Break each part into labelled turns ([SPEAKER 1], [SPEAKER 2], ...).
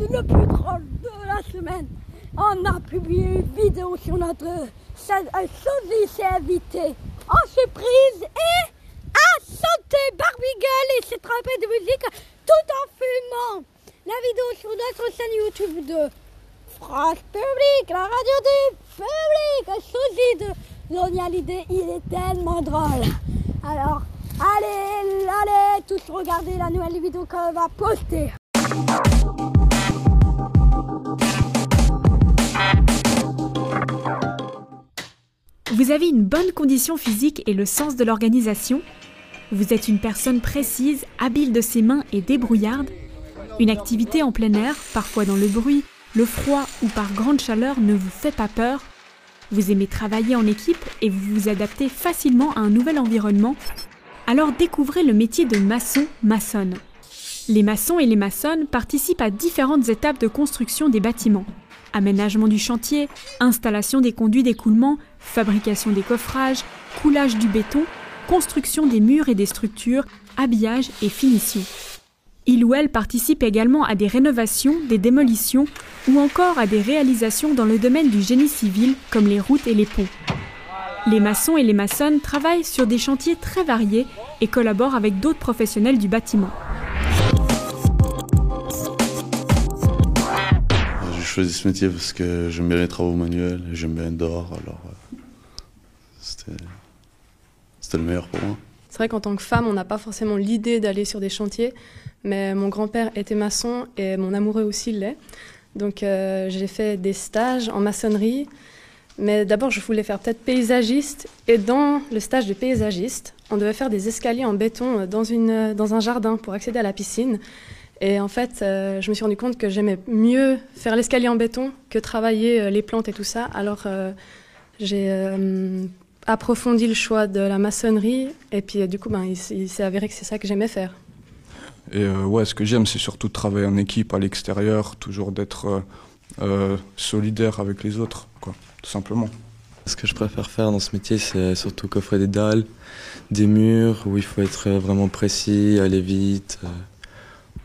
[SPEAKER 1] le plus drôle de la semaine. On a publié une vidéo sur notre chaîne. Sosie s'est invité en surprise et à chanter Barbie Girl et s'est trompé de musique tout en fumant. La vidéo sur notre chaîne YouTube de France Public, la radio du public, Sosie de Lonia Lidé, il est tellement drôle. Alors, allez, allez, tous regarder la nouvelle vidéo qu'on va poster.
[SPEAKER 2] Vous avez une bonne condition physique et le sens de l'organisation Vous êtes une personne précise, habile de ses mains et débrouillarde Une activité en plein air, parfois dans le bruit, le froid ou par grande chaleur ne vous fait pas peur Vous aimez travailler en équipe et vous vous adaptez facilement à un nouvel environnement Alors découvrez le métier de maçon-maçonne. Les maçons et les maçonnes participent à différentes étapes de construction des bâtiments. Aménagement du chantier, installation des conduits d'écoulement, fabrication des coffrages, coulage du béton, construction des murs et des structures, habillage et finition. Il ou elle participe également à des rénovations, des démolitions ou encore à des réalisations dans le domaine du génie civil comme les routes et les ponts. Les maçons et les maçonnes travaillent sur des chantiers très variés et collaborent avec d'autres professionnels du bâtiment.
[SPEAKER 3] J'ai choisi ce métier parce que j'aime bien les travaux manuels, j'aime bien dehors, alors euh, c'était le meilleur pour moi.
[SPEAKER 4] C'est vrai qu'en tant que femme, on n'a pas forcément l'idée d'aller sur des chantiers, mais mon grand-père était maçon et mon amoureux aussi l'est. Donc euh, j'ai fait des stages en maçonnerie, mais d'abord je voulais faire peut-être paysagiste, et dans le stage de paysagiste, on devait faire des escaliers en béton dans, une, dans un jardin pour accéder à la piscine. Et en fait, euh, je me suis rendu compte que j'aimais mieux faire l'escalier en béton que travailler euh, les plantes et tout ça. Alors j'ai approfondi le choix de la maçonnerie et puis euh, du coup, ben, il, s'est avéré que c'est ça que j'aimais faire.
[SPEAKER 5] Et euh, ouais, ce que j'aime, c'est surtout de travailler en équipe à l'extérieur, toujours d'être euh, euh, solidaire avec les autres, quoi, tout simplement.
[SPEAKER 6] Ce que je préfère faire dans ce métier, c'est surtout coffrer des dalles, des murs où il faut être vraiment précis, aller vite, euh,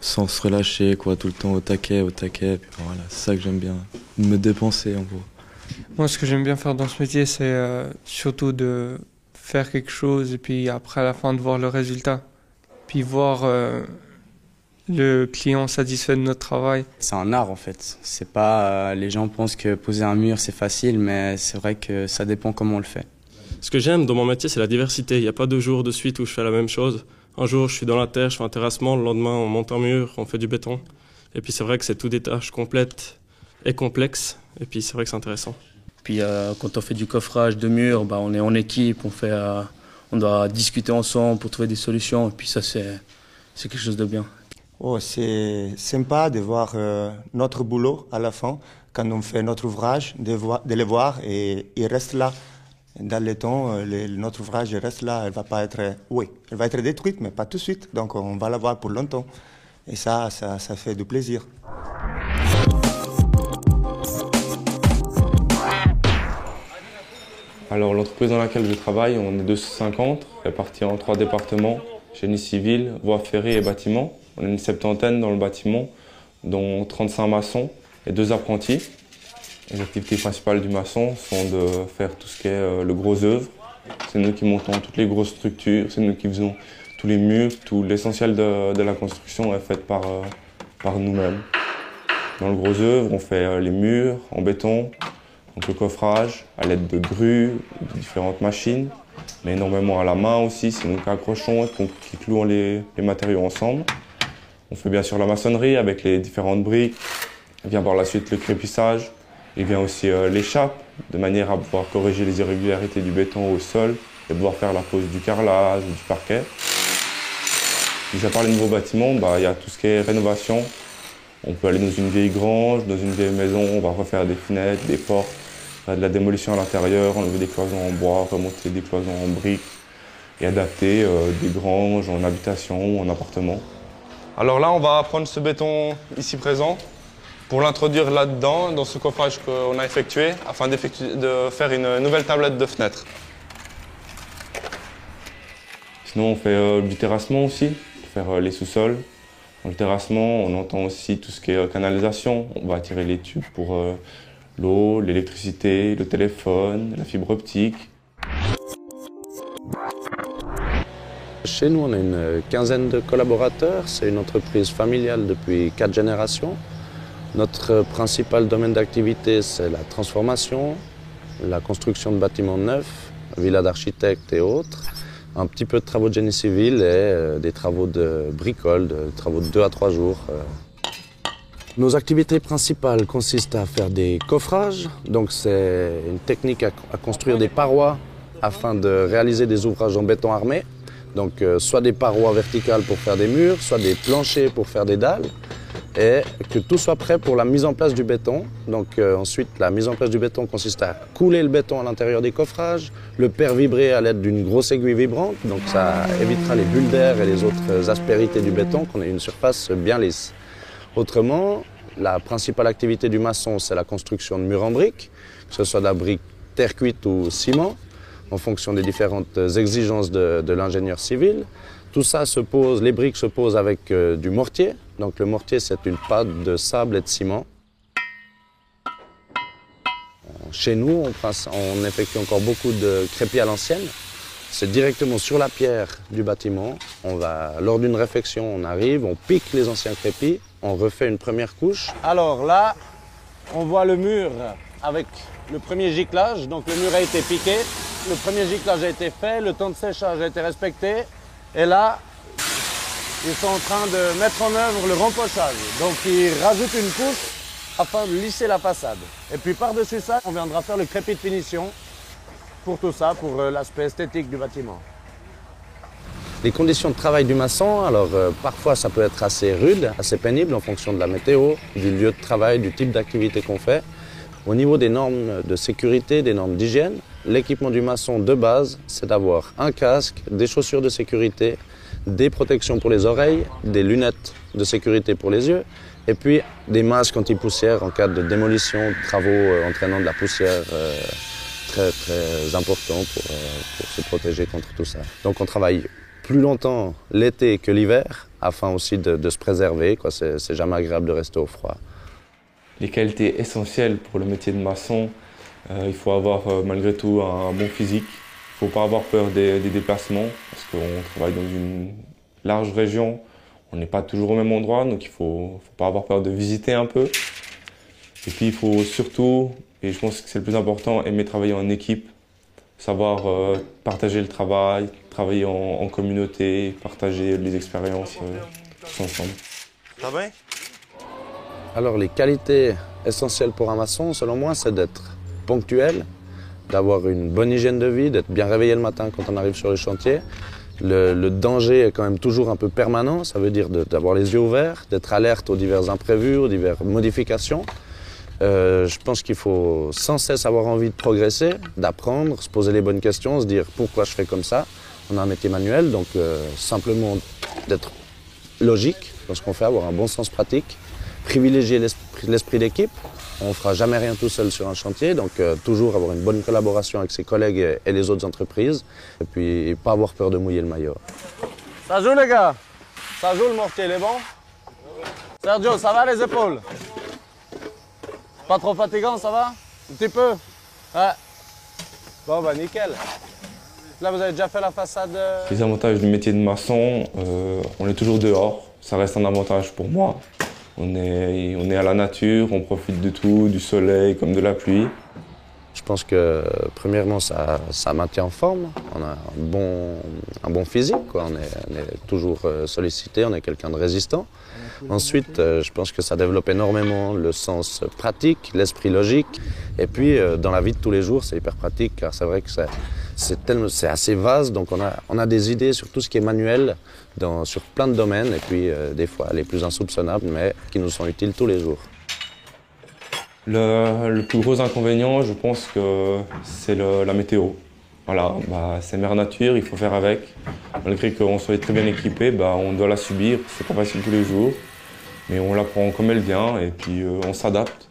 [SPEAKER 6] sans se relâcher, quoi, tout le temps au taquet, au taquet. Puis voilà, c'est ça que j'aime bien, me dépenser en gros.
[SPEAKER 7] Moi, ce que j'aime bien faire dans ce métier, c'est euh, surtout de faire quelque chose et puis après, à la fin, de voir le résultat. Puis voir euh, le client satisfait de notre travail.
[SPEAKER 8] C'est un art en fait. C'est pas euh, les gens pensent que poser un mur c'est facile, mais c'est vrai que ça dépend comment on le fait.
[SPEAKER 9] Ce que j'aime dans mon métier, c'est la diversité. Il n'y a pas deux jours de suite où je fais la même chose. Un jour, je suis dans la terre, je fais un terrassement. Le lendemain, on monte un mur, on fait du béton. Et puis, c'est vrai que c'est tout des tâches complètes et complexes. Et puis, c'est vrai que c'est intéressant.
[SPEAKER 10] Puis euh, quand on fait du coffrage de murs, bah, on est en équipe, on, fait, euh, on doit discuter ensemble pour trouver des solutions. Et puis ça, c'est c'est quelque chose de bien.
[SPEAKER 11] Oh, c'est sympa de voir euh, notre boulot à la fin, quand on fait notre ouvrage, de, voir, de le voir et il reste là. Dans le temps, le- notre ouvrage reste là, elle va pas être, oui, elle va être détruite, mais pas tout de suite. Donc on va la voir pour longtemps. Et ça, ça, ça fait du plaisir.
[SPEAKER 12] Alors l'entreprise dans laquelle je travaille, on est 250, répartis en trois départements, génie civil, voies ferrées et bâtiments. On est une septantaine dans le bâtiment, dont 35 maçons et deux apprentis. Les activités principales du maçon sont de faire tout ce qui est euh, le gros œuvre. C'est nous qui montons toutes les grosses structures, c'est nous qui faisons tous les murs, tout l'essentiel de, la construction est fait par, euh, par nous-mêmes. Dans le gros œuvre, on fait euh, les murs en béton, donc le coffrage à l'aide de grues, différentes machines, mais énormément à la main aussi, c'est nous qui accrochons et qui clouons les, les matériaux ensemble. On fait bien sûr la maçonnerie avec les différentes briques. Vient par la suite le crépissage. Il vient aussi euh, l'échappe, de manière à pouvoir corriger les irrégularités du béton au sol et pouvoir faire la pose du carrelage ou du parquet. Mis à part les nouveaux bâtiments, bah, il y a tout ce qui est rénovation. On peut aller dans une vieille grange, dans une vieille maison, on va refaire des fenêtres, des portes, faire de la démolition à l'intérieur, enlever des cloisons en bois, remonter des cloisons en briques et adapter euh, des granges en habitation ou en appartement.
[SPEAKER 13] Alors là, on va prendre ce béton ici présent pour l'introduire là-dedans, dans ce coffrage qu'on a effectué, afin de faire une nouvelle tablette de fenêtre.
[SPEAKER 12] Sinon, on fait euh, du terrassement aussi, pour faire euh, les sous-sols. Dans le terrassement, on entend aussi tout ce qui est canalisation. On va tirer les tubes pour l'eau, l'électricité, le téléphone, la fibre optique.
[SPEAKER 14] Chez nous, on a une quinzaine de collaborateurs. C'est une entreprise familiale depuis quatre générations. Notre principal domaine d'activité, c'est la transformation, la construction de bâtiments neufs, villas d'architectes et autres. Un petit peu de travaux de génie civil et euh, des travaux de bricole, de travaux de deux à trois jours. Euh. Nos activités principales consistent à faire des coffrages. Donc c'est une technique à, construire des parois afin de réaliser des ouvrages en béton armé. Donc euh, soit des parois verticales pour faire des murs, soit des planchers pour faire des dalles. Et que tout soit prêt pour la mise en place du béton. Donc euh, ensuite, la mise en place du béton consiste à couler le béton à l'intérieur des coffrages, le faire vibrer à l'aide d'une grosse aiguille vibrante. Donc ça évitera les bulles d'air et les autres aspérités du béton, qu'on ait une surface bien lisse. Autrement, la principale activité du maçon, c'est la construction de murs en briques, que ce soit de la brique terre cuite ou ciment en fonction des différentes exigences de, l'ingénieur civil. Tout ça se pose, les briques se posent avec euh, du mortier. Donc le mortier, c'est une pâte de sable et de ciment. Chez nous, on, on effectue encore beaucoup de crépi à l'ancienne. C'est directement sur la pierre du bâtiment. On va, lors d'une réfection, on arrive, on pique les anciens crépis, on refait une première couche. Alors là, on voit le mur avec le premier giclage. Donc le mur a été piqué, le premier giclage a été fait, le temps de séchage a été respecté. Et là, ils sont en train de mettre en œuvre le rempochage. Donc ils rajoutent une couche afin de lisser la façade. Et puis par-dessus ça, on viendra faire le crépi de finition pour tout ça, pour euh, l'aspect esthétique du bâtiment. Les conditions de travail du maçon, alors euh, parfois ça peut être assez rude, assez pénible en fonction de la météo, du lieu de travail, du type d'activité qu'on fait. Au niveau des normes de sécurité, des normes d'hygiène, l'équipement du maçon de base, c'est d'avoir un casque, des chaussures de sécurité, des protections pour les oreilles, des lunettes de sécurité pour les yeux, et puis des masques anti-poussière en cas de démolition, travaux euh, entraînant de la poussière euh, très très importants pour, euh, pour, se protéger contre tout ça. Donc on travaille plus longtemps l'été que l'hiver, afin aussi de, de se préserver. C'est jamais agréable de rester au froid
[SPEAKER 12] les qualités essentielles pour le métier de maçon. Euh, il faut avoir malgré tout un, bon physique. Il ne faut pas avoir peur des, déplacements parce qu'on travaille dans une large région. On n'est pas toujours au même endroit, donc il ne faut, pas avoir peur de visiter un peu. Et puis il faut surtout, et je pense que c'est le plus important, aimer travailler en équipe, savoir euh, partager le travail, travailler en, communauté, partager les expériences ensemble.
[SPEAKER 14] Ça va? Alors les qualités essentielles pour un maçon, selon moi, c'est d'être ponctuel, d'avoir une bonne hygiène de vie, d'être bien réveillé le matin quand on arrive sur le chantier. Le, danger est quand même toujours un peu permanent, ça veut dire d'avoir les yeux ouverts, d'être alerte aux divers imprévus, aux diverses modifications. Euh, je pense qu'il faut sans cesse avoir envie de progresser, d'apprendre, se poser les bonnes questions, se dire pourquoi je fais comme ça. On a un métier manuel, donc euh, simplement d'être logique dans ce qu'on fait, avoir un bon sens pratique privilégier l'esprit d'équipe. On ne fera jamais rien tout seul sur un chantier, donc euh, toujours avoir une bonne collaboration avec ses collègues et, les autres entreprises, et puis pas avoir peur de mouiller le maillot. Ça joue les gars Ça joue le mortier, il est bon Sergio, ça va les épaules? Pas trop fatigant, ça va? Un petit peu? Ouais. Bon bah nickel. Là vous avez déjà fait la façade euh
[SPEAKER 12] Les avantages du métier de maçon, euh, on est toujours dehors, ça reste un avantage pour moi. On est, on est à la nature, on profite de tout, du soleil comme de la pluie.
[SPEAKER 14] Je pense que premièrement, ça, ça maintient en forme. On a un bon, un bon physique, quoi. On, est, toujours euh, sollicité, on est quelqu'un de résistant. Ensuite, euh, je pense que ça développe énormément le sens pratique, l'esprit logique. Et puis, euh, dans la vie de tous les jours, c'est hyper pratique, car c'est vrai que c'est assez vaste, donc on a, on a des idées sur tout ce qui est manuel, dans, sur plein de domaines, et puis des fois les plus insoupçonnables, mais qui nous sont utiles tous les jours.
[SPEAKER 12] Le, plus gros inconvénient, je pense que c'est la météo. Voilà, bah, c'est mère nature, il faut faire avec. Malgré qu'on soit très bien équipé, bah, on doit la subir. C'est pas facile tous les jours, mais on la prend comme elle vient et puis euh, on s'adapte.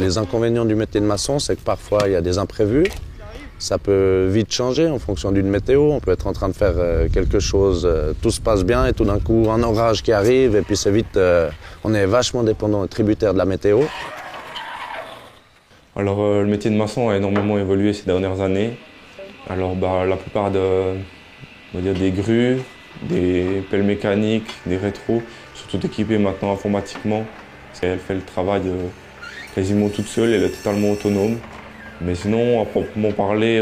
[SPEAKER 14] Les inconvénients du métier de maçon, c'est que parfois il y a des imprévus. Ça peut vite changer en fonction d'une météo. On peut être en train de faire euh, quelque chose, euh, tout se passe bien et tout d'un coup un orage qui arrive et puis c'est vite, euh, on est vachement dépendant et tributaire de la météo.
[SPEAKER 12] Alors le métier de maçon a énormément évolué ces dernières années. Alors bah, la plupart de, on va dire, des grues, des pelles mécaniques, des rétros sont toutes équipées maintenant informatiquement. Elle fait le travail quasiment toute seule, elle est totalement autonome. Mais sinon, à proprement parler,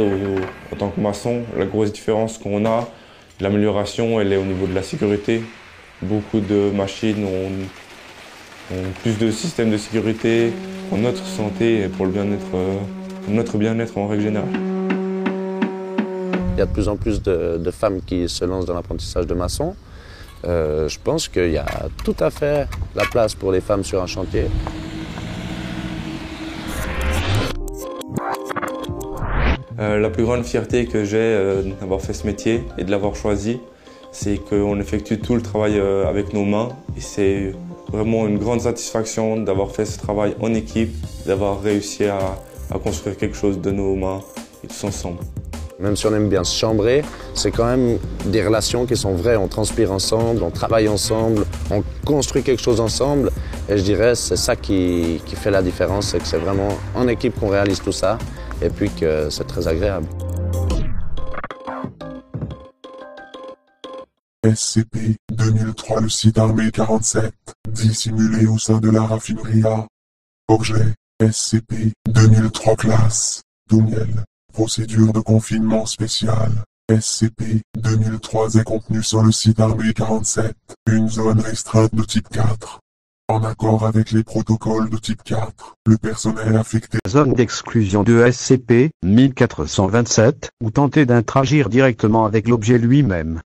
[SPEAKER 12] en tant que maçon, la grosse différence qu'on a, l'amélioration, elle est au niveau de la sécurité. Beaucoup de machines ont, plus de systèmes de sécurité pour notre santé et pour le bien-être, euh, notre bien-être en règle générale.
[SPEAKER 14] Il y a de plus en plus de, femmes qui se lancent dans l'apprentissage de maçon. Euh, je pense qu'il y a tout à fait la place pour les femmes sur un chantier.
[SPEAKER 12] Euh, la plus grande fierté que j'ai euh, d'avoir fait ce métier et de l'avoir choisi, c'est qu'on effectue tout le travail euh, avec nos mains c'est vraiment une grande satisfaction d'avoir fait ce travail en équipe, d'avoir réussi à, construire quelque chose de nos mains et tous ensemble.
[SPEAKER 14] Même si on aime bien se chambrer, c'est quand même des relations qui sont vraies. On transpire ensemble, on travaille ensemble, on construit quelque chose ensemble. Et je dirais, c'est ça qui fait la différence, c'est que c'est vraiment en équipe qu'on réalise tout ça et puis que c'est très agréable.
[SPEAKER 15] SCP 2003 le site armé 47, dissimulé au sein de la raffinerie A. Objet SCP 2003 classe Doumiel. Procédure de confinement spécial. SCP 2003 est contenu sur le site armé 47, une zone restreinte de type 4. En accord avec les protocoles de type 4, le personnel affecté
[SPEAKER 16] zone d'exclusion de SCP 1427 ou tenter d'interagir directement avec l'objet lui-même.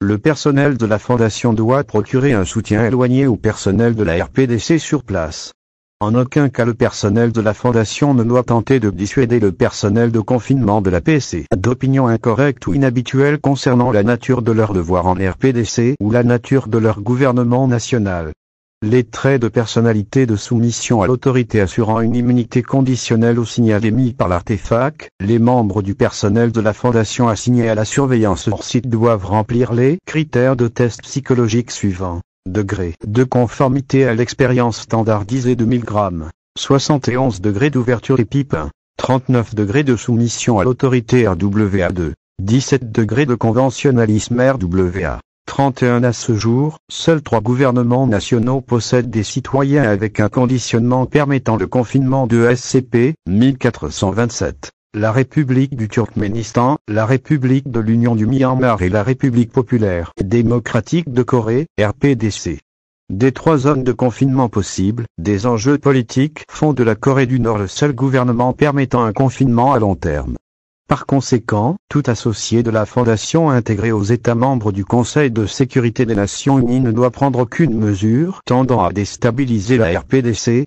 [SPEAKER 16] Le personnel de la Fondation doit procurer un soutien éloigné au personnel de la RPDC sur place. En aucun cas le personnel de la Fondation ne doit tenter de dissuader le personnel de confinement de la PC d'opinions incorrectes ou inhabituelles concernant la nature de leur devoir en RPDC ou la nature de leur gouvernement national. Les traits de personnalité de soumission à l'autorité assurant une immunité conditionnelle au signal émis par l'artefact, les membres du personnel de la Fondation assignés à la surveillance hors site doivent remplir les critères de test psychologique suivants. Degré de conformité à l'expérience standardisée de 1000 grammes, 71 degrés d'ouverture et pipe. 39 degrés de soumission à l'autorité RWA2, 17 degrés de conventionnalisme RWA, 31 à ce jour, seuls trois gouvernements nationaux possèdent des citoyens avec un conditionnement permettant le confinement de SCP 1427. La République du Turkménistan, la République de l'Union du Myanmar et la République populaire démocratique de Corée, RPDC. Des trois zones de confinement possibles, des enjeux politiques font de la Corée du Nord le seul gouvernement permettant un confinement à long terme. Par conséquent, tout associé de la Fondation intégré aux États membres du Conseil de sécurité des Nations Unies ne doit prendre aucune mesure tendant à déstabiliser la RPDC,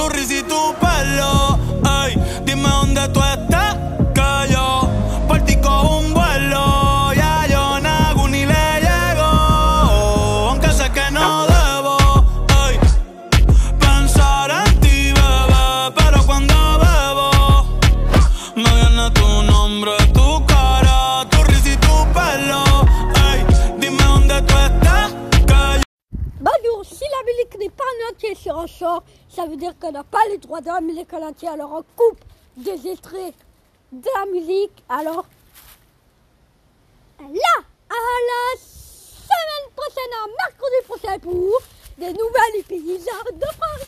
[SPEAKER 17] tu tu tu tu
[SPEAKER 1] Bonjour, si la musique n'est pas en entier sur un sort, ça veut dire qu'on n'a pas les droits de la musique en entier, alors on coupe des extraits de la musique, alors. Là, à la semaine prochaine, à mercredi prochain pour des nouvelles épisodes de France.